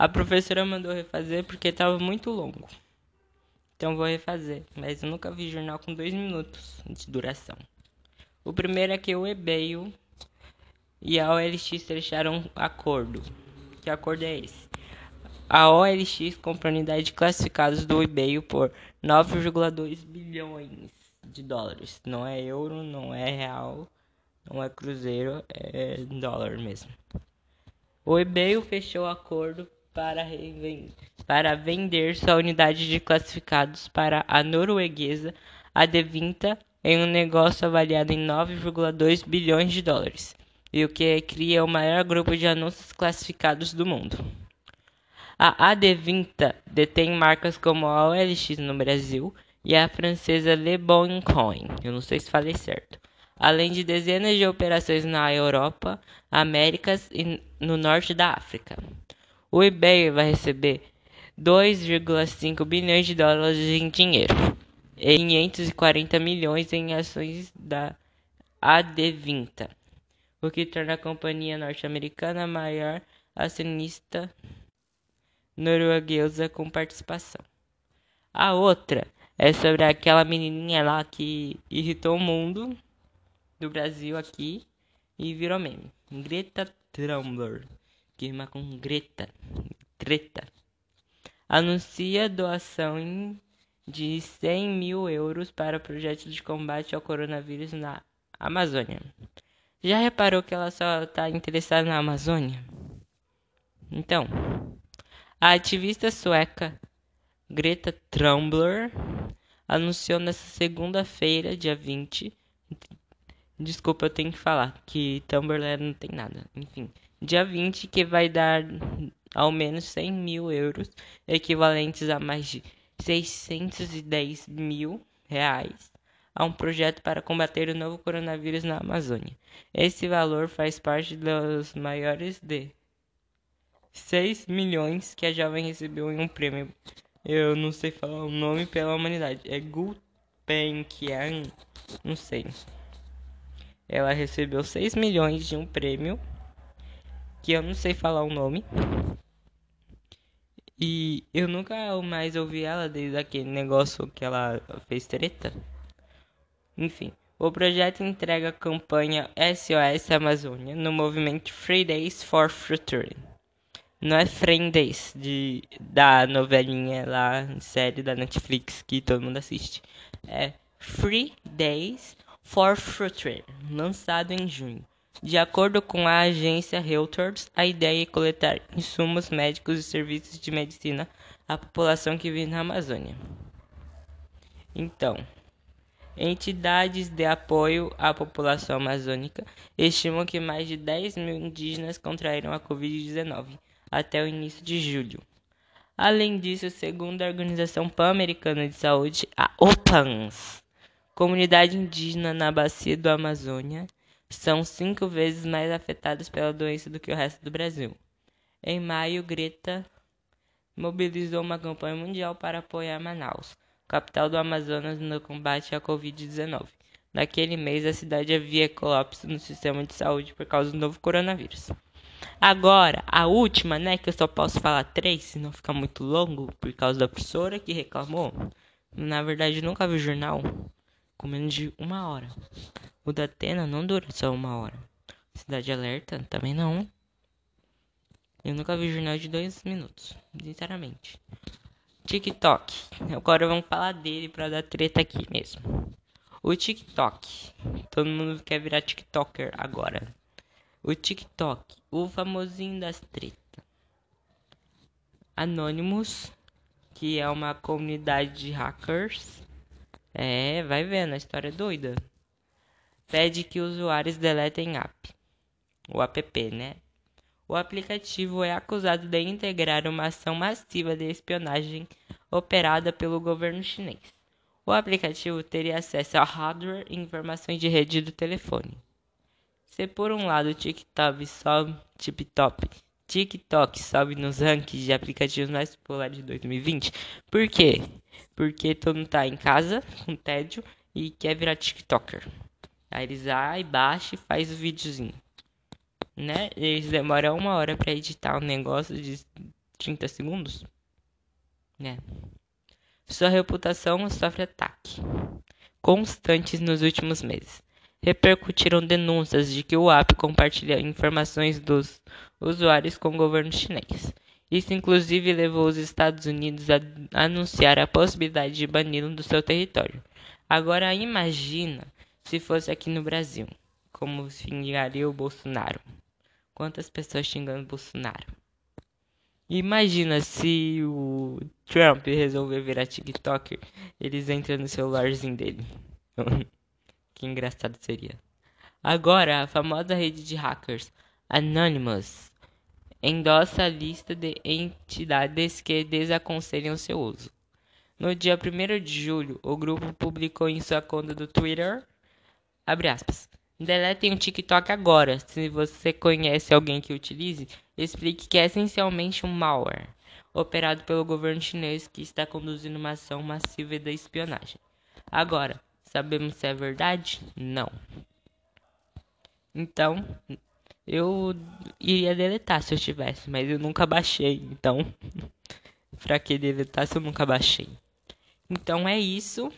A professora mandou refazer porque estava muito longo. Então vou refazer, mas eu nunca vi jornal com dois minutos de duração. O primeiro é que o eBay e a OLX fecharam acordo. Que acordo é esse? A OLX compra unidade de classificados do eBay por 9,2 bilhões de dólares. Não é euro, não é real, não é cruzeiro, é dólar mesmo. O eBay fechou acordo para, para vender sua unidade de classificados para a norueguesa Adevinta em um negócio avaliado em 9,2 bilhões de dólares, e o que cria o maior grupo de anúncios classificados do mundo. A Adevinta detém marcas como a OLX no Brasil e a francesa Le Bon Coin, eu não sei se falei certo, além de dezenas de operações na Europa, Américas e no norte da África. O eBay vai receber 2,5 bilhões de dólares em dinheiro e 540 milhões em ações da AD20, o que torna a companhia norte-americana a maior acionista norueguesa com participação. A outra é sobre aquela menininha lá que irritou o mundo do Brasil aqui e virou meme. Greta Thunberg rima com Greta, treta, anuncia doação de 100 mil euros para projetos de combate ao coronavírus na Amazônia. Já reparou que ela só está interessada na Amazônia? Então, a ativista sueca Greta Thunberg anunciou nesta segunda-feira, dia 20. Desculpa, eu tenho que falar que Tumblr não tem nada. Enfim, dia 20, que vai dar ao menos 100 mil euros, equivalentes a mais de 610 mil reais, a um projeto para combater o novo coronavírus na Amazônia. Esse valor faz parte dos maiores de 6 milhões que a jovem recebeu em um prêmio. Eu não sei falar o nome pela humanidade. É Gulbenkian, não sei. Ela recebeu 6 milhões de um prêmio que eu não sei falar o nome. E eu nunca mais ouvi ela desde aquele negócio que ela fez treta. Enfim, o projeto entrega a campanha SOS Amazônia no movimento Free Days for Future. Não é Fridays de, da novelinha lá, série da Netflix que todo mundo assiste. É Free Days for Future, lançado em junho. De acordo com a agência Reuters, a ideia é coletar insumos médicos e serviços de medicina à população que vive na Amazônia. Então, entidades de apoio à população amazônica estimam que mais de 10 mil indígenas contraíram a Covid-19 até o início de julho. Além disso, segundo a Organização Pan-Americana de Saúde, a OPANS, comunidade indígena na bacia do Amazônia, são cinco vezes mais afetados pela doença do que o resto do Brasil. Em maio, Greta mobilizou uma campanha mundial para apoiar Manaus, capital do Amazonas, no combate à Covid-19. Naquele mês, a cidade havia colapso no sistema de saúde por causa do novo coronavírus. Agora, a última, né, que eu só posso falar três, senão fica muito longo, por causa da professora que reclamou. Na verdade, nunca vi o jornal com menos de uma hora. O da Atena não dura só uma hora. Cidade Alerta também não. Eu nunca vi jornal de dois minutos, sinceramente. TikTok. Agora vamos falar dele pra dar treta aqui mesmo. O TikTok. Todo mundo quer virar TikToker agora. O TikTok. O famosinho das tretas. Anonymous. Que é uma comunidade de hackers. É, vai vendo, a história é doida pede que usuários deletem app, o app, né? O aplicativo é acusado de integrar uma ação massiva de espionagem operada pelo governo chinês. O aplicativo teria acesso ao hardware e informações de rede do telefone. Se por um lado o TikTok sobe, TikTok, TikTok sobe nos rankings de aplicativos mais populares de 2020, por quê? Porque todo mundo tá em casa, com tédio, e quer virar TikToker. Aí eles vai, baixa e faz o videozinho. Né? Eles demoram uma hora para editar um negócio de 30 segundos. Né? Sua reputação sofre ataque constantes nos últimos meses. Repercutiram denúncias de que o app compartilha informações dos usuários com o governo chinês. Isso inclusive levou os Estados Unidos a anunciar a possibilidade de bani-lo do seu território. Agora imagina se fosse aqui no Brasil, como xingaria o Bolsonaro. Quantas pessoas xingando Bolsonaro? Imagina se o Trump resolver virar TikToker, eles entram no celularzinho dele. que engraçado seria. Agora, a famosa rede de hackers Anonymous endossa a lista de entidades que desaconselham seu uso. No dia 1 de julho, o grupo publicou em sua conta do Twitter, aspas, Deletem o TikTok agora. Se você conhece alguém que utilize, explique que é essencialmente um malware operado pelo governo chinês que está conduzindo uma ação massiva de espionagem. Agora, sabemos se é verdade? Não. Então, eu iria deletar se eu tivesse, mas eu nunca baixei. Então, pra que deletar se eu nunca baixei? Então é isso.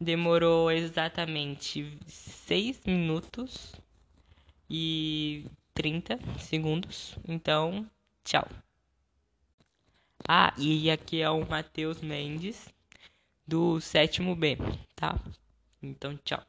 Demorou exatamente 6 minutos e 30 segundos. Então, tchau. Ah, e aqui é o Matheus Mendes do sétimo B, tá? Então, tchau.